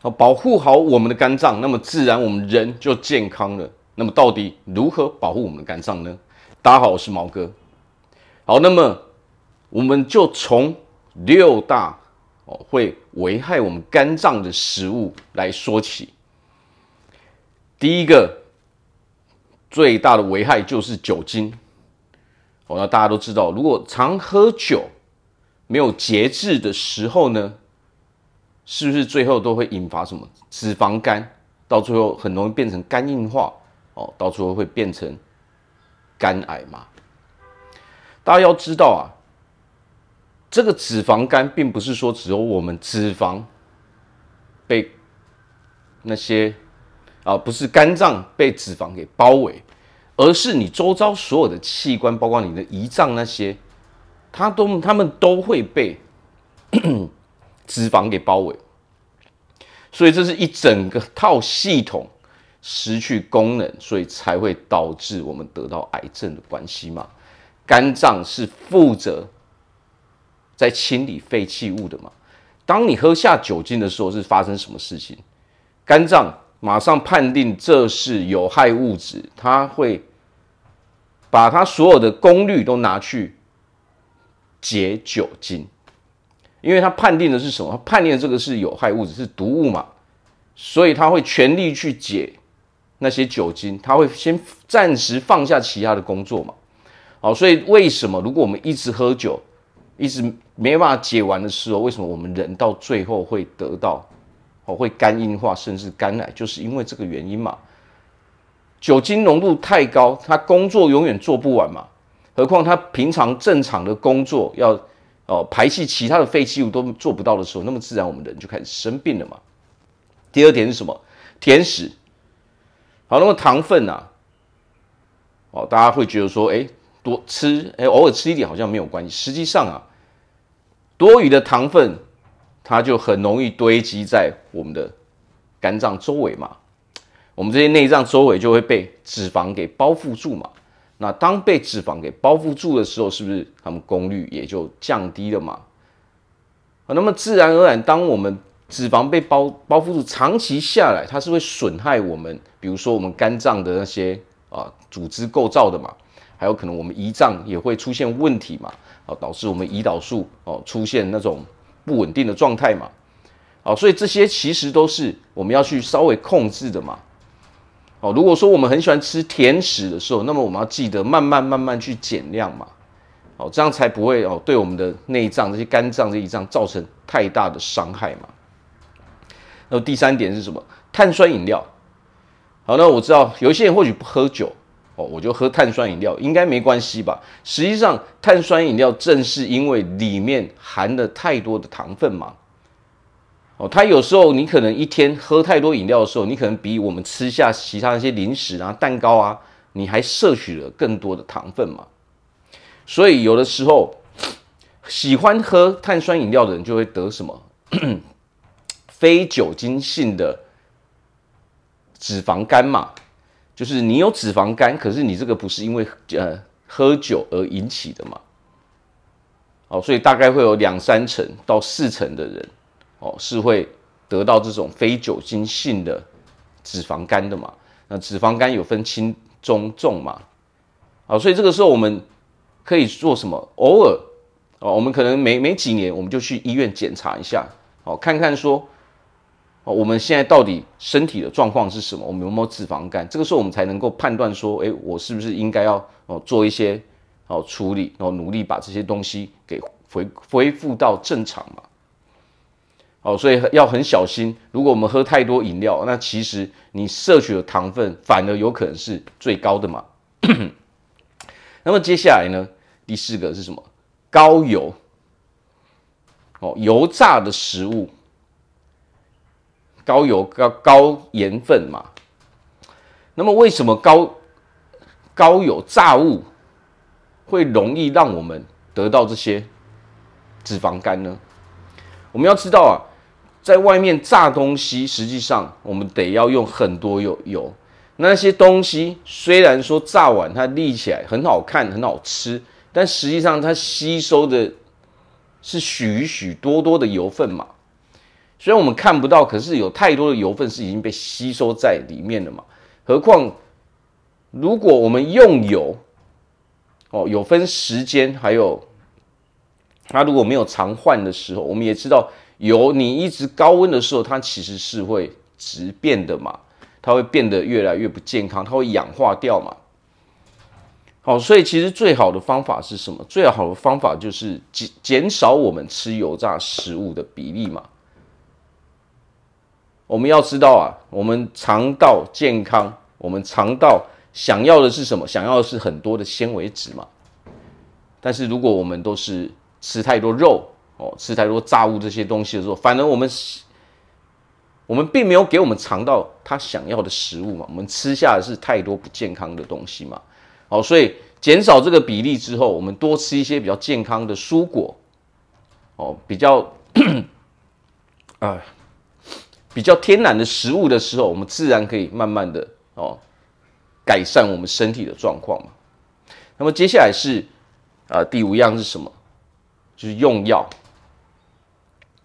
好，保护好我们的肝脏，那么自然我们人就健康了。那么到底如何保护我们的肝脏呢？大家好，我是毛哥。好，那么我们就从六大哦会危害我们肝脏的食物来说起。第一个最大的危害就是酒精。哦，那大家都知道，如果常喝酒，没有节制的时候呢，是不是最后都会引发什么脂肪肝？到最后很容易变成肝硬化哦，到最后会变成肝癌嘛？大家要知道啊，这个脂肪肝并不是说只有我们脂肪被那些啊，不是肝脏被脂肪给包围。而是你周遭所有的器官，包括你的胰脏那些，它都它们都会被脂肪给包围，所以这是一整个套系统失去功能，所以才会导致我们得到癌症的关系嘛。肝脏是负责在清理废弃物的嘛。当你喝下酒精的时候，是发生什么事情？肝脏马上判定这是有害物质，它会。把它所有的功率都拿去解酒精，因为他判定的是什么？他判定的这个是有害物质，是毒物嘛，所以他会全力去解那些酒精，他会先暂时放下其他的工作嘛。好，所以为什么如果我们一直喝酒，一直没办法解完的时候，为什么我们人到最后会得到哦会肝硬化甚至肝癌，就是因为这个原因嘛。酒精浓度太高，他工作永远做不完嘛。何况他平常正常的工作要哦排气其他的废弃物都做不到的时候，那么自然我们人就开始生病了嘛。第二点是什么？甜食。好，那么糖分啊，哦，大家会觉得说，哎，多吃，哎，偶尔吃一点好像没有关系。实际上啊，多余的糖分，它就很容易堆积在我们的肝脏周围嘛。我们这些内脏周围就会被脂肪给包覆住嘛。那当被脂肪给包覆住的时候，是不是它们功率也就降低了嘛？啊，那么自然而然，当我们脂肪被包包覆住，长期下来，它是会损害我们，比如说我们肝脏的那些啊组织构造的嘛，还有可能我们胰脏也会出现问题嘛，啊，导致我们胰岛素哦出现那种不稳定的状态嘛。啊，所以这些其实都是我们要去稍微控制的嘛。哦，如果说我们很喜欢吃甜食的时候，那么我们要记得慢慢慢慢去减量嘛，哦，这样才不会哦对我们的内脏这些肝脏这些脏造成太大的伤害嘛。那第三点是什么？碳酸饮料。好，那我知道有些人或许不喝酒，哦，我就喝碳酸饮料，应该没关系吧？实际上，碳酸饮料正是因为里面含了太多的糖分嘛。哦，它有时候你可能一天喝太多饮料的时候，你可能比我们吃下其他那些零食啊、蛋糕啊，你还摄取了更多的糖分嘛。所以有的时候喜欢喝碳酸饮料的人就会得什么 非酒精性的脂肪肝嘛，就是你有脂肪肝，可是你这个不是因为呃喝酒而引起的嘛。哦，所以大概会有两三成到四成的人。哦，是会得到这种非酒精性的脂肪肝的嘛？那脂肪肝有分轻、中、重嘛？啊，所以这个时候我们可以做什么？偶尔哦，我们可能每每几年我们就去医院检查一下，哦，看看说，哦，我们现在到底身体的状况是什么？我们有没有脂肪肝？这个时候我们才能够判断说，诶，我是不是应该要哦做一些哦处理，然后努力把这些东西给恢恢复到正常嘛？哦，所以要很小心。如果我们喝太多饮料，那其实你摄取的糖分反而有可能是最高的嘛。那么接下来呢，第四个是什么？高油。哦，油炸的食物，高油高高盐分嘛。那么为什么高高油炸物会容易让我们得到这些脂肪肝呢？我们要知道啊。在外面炸东西，实际上我们得要用很多油油。那些东西虽然说炸完它立起来很好看、很好吃，但实际上它吸收的是许许多多的油分嘛。虽然我们看不到，可是有太多的油分是已经被吸收在里面了嘛。何况，如果我们用油，哦，有分时间，还有它如果没有常换的时候，我们也知道油你一直高温的时候，它其实是会直变的嘛，它会变得越来越不健康，它会氧化掉嘛。好，所以其实最好的方法是什么？最好的方法就是减减少我们吃油炸食物的比例嘛。我们要知道啊，我们肠道健康，我们肠道想要的是什么？想要的是很多的纤维质嘛。但是如果我们都是吃太多肉哦，吃太多炸物这些东西的时候，反而我们我们并没有给我们肠道它想要的食物嘛。我们吃下的是太多不健康的东西嘛。好，所以减少这个比例之后，我们多吃一些比较健康的蔬果，哦，比较，啊，比较天然的食物的时候，我们自然可以慢慢的哦，改善我们身体的状况嘛。那么接下来是啊，第五样是什么？就是用药。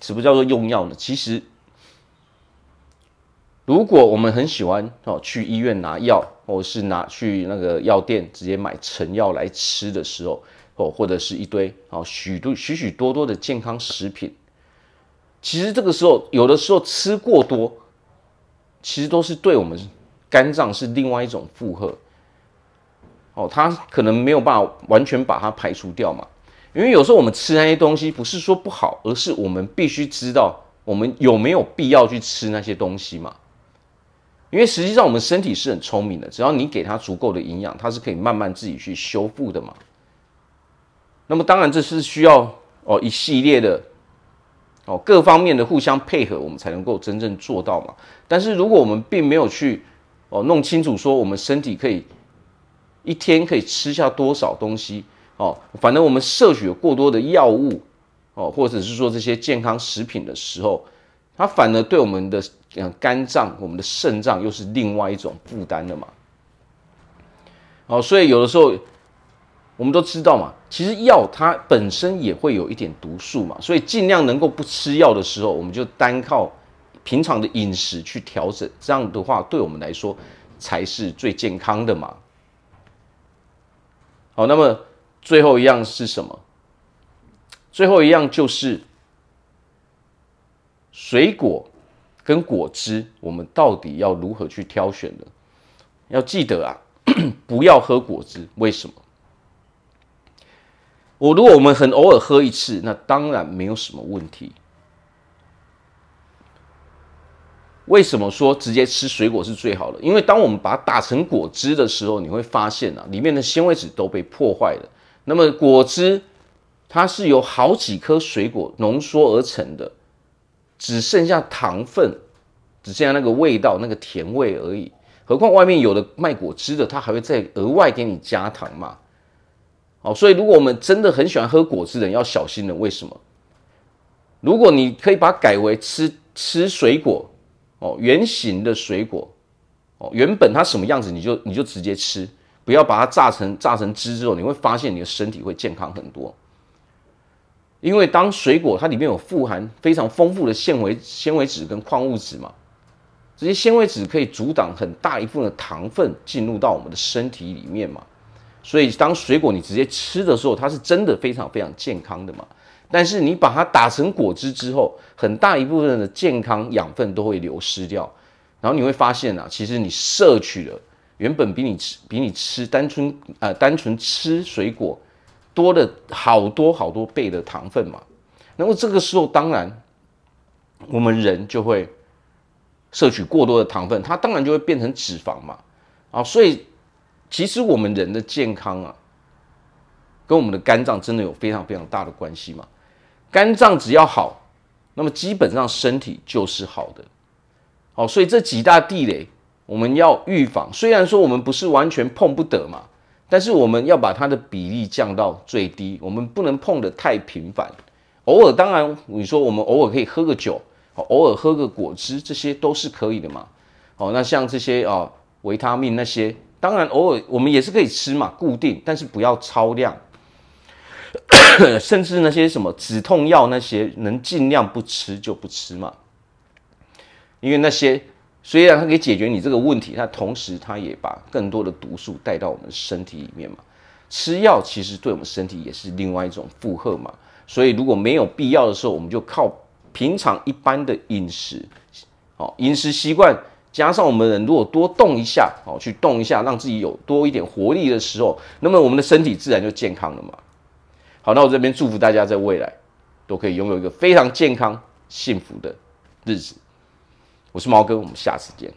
什么叫做用药呢？其实。如果我们很喜欢哦，去医院拿药，或是拿去那个药店直接买成药来吃的时候，哦，或者是一堆哦许多许许多多的健康食品，其实这个时候有的时候吃过多，其实都是对我们肝脏是另外一种负荷。哦，它可能没有办法完全把它排除掉嘛，因为有时候我们吃那些东西不是说不好，而是我们必须知道我们有没有必要去吃那些东西嘛。因为实际上我们身体是很聪明的，只要你给它足够的营养，它是可以慢慢自己去修复的嘛。那么当然这是需要哦一系列的哦各方面的互相配合，我们才能够真正做到嘛。但是如果我们并没有去哦弄清楚说我们身体可以一天可以吃下多少东西哦，反正我们摄取过多的药物哦，或者是说这些健康食品的时候，它反而对我们的嗯。肝脏，我们的肾脏又是另外一种负担的嘛。哦，所以有的时候我们都知道嘛，其实药它本身也会有一点毒素嘛，所以尽量能够不吃药的时候，我们就单靠平常的饮食去调整，这样的话对我们来说才是最健康的嘛。好，那么最后一样是什么？最后一样就是水果。跟果汁，我们到底要如何去挑选呢？要记得啊，不要喝果汁。为什么？我如果我们很偶尔喝一次，那当然没有什么问题。为什么说直接吃水果是最好的？因为当我们把它打成果汁的时候，你会发现啊，里面的纤维质都被破坏了。那么果汁它是由好几颗水果浓缩而成的。只剩下糖分，只剩下那个味道、那个甜味而已。何况外面有的卖果汁的，他还会再额外给你加糖嘛。哦，所以如果我们真的很喜欢喝果汁的人，要小心了。为什么？如果你可以把它改为吃吃水果哦，圆形的水果哦，原本它什么样子，你就你就直接吃，不要把它榨成榨成汁之后，你会发现你的身体会健康很多。因为当水果它里面有富含非常丰富的纤维纤维质跟矿物质嘛，这些纤维质可以阻挡很大一部分的糖分进入到我们的身体里面嘛，所以当水果你直接吃的时候，它是真的非常非常健康的嘛。但是你把它打成果汁之后，很大一部分的健康养分都会流失掉，然后你会发现啊，其实你摄取了原本比你吃比你吃单纯呃单纯吃水果。多了好多好多倍的糖分嘛，那么这个时候当然我们人就会摄取过多的糖分，它当然就会变成脂肪嘛，啊，所以其实我们人的健康啊，跟我们的肝脏真的有非常非常大的关系嘛。肝脏只要好，那么基本上身体就是好的，好，所以这几大地雷我们要预防，虽然说我们不是完全碰不得嘛。但是我们要把它的比例降到最低，我们不能碰得太频繁。偶尔当然，你说我们偶尔可以喝个酒，偶尔喝个果汁，这些都是可以的嘛。哦，那像这些啊维他命那些，当然偶尔我们也是可以吃嘛，固定，但是不要超量。甚至那些什么止痛药那些，能尽量不吃就不吃嘛。因为那些虽然它可以解决你这个问题，但同时它也把更多的毒素带到我们身体里面嘛。吃药其实对我们身体也是另外一种负荷嘛。所以如果没有必要的时候，我们就靠平常一般的饮食，好饮食习惯，加上我们人如果多动一下，好去动一下，让自己有多一点活力的时候，那么我们的身体自然就健康了嘛。好，那我这边祝福大家在未来都可以拥有一个非常健康、幸福的日子。我是毛哥，我们下次见。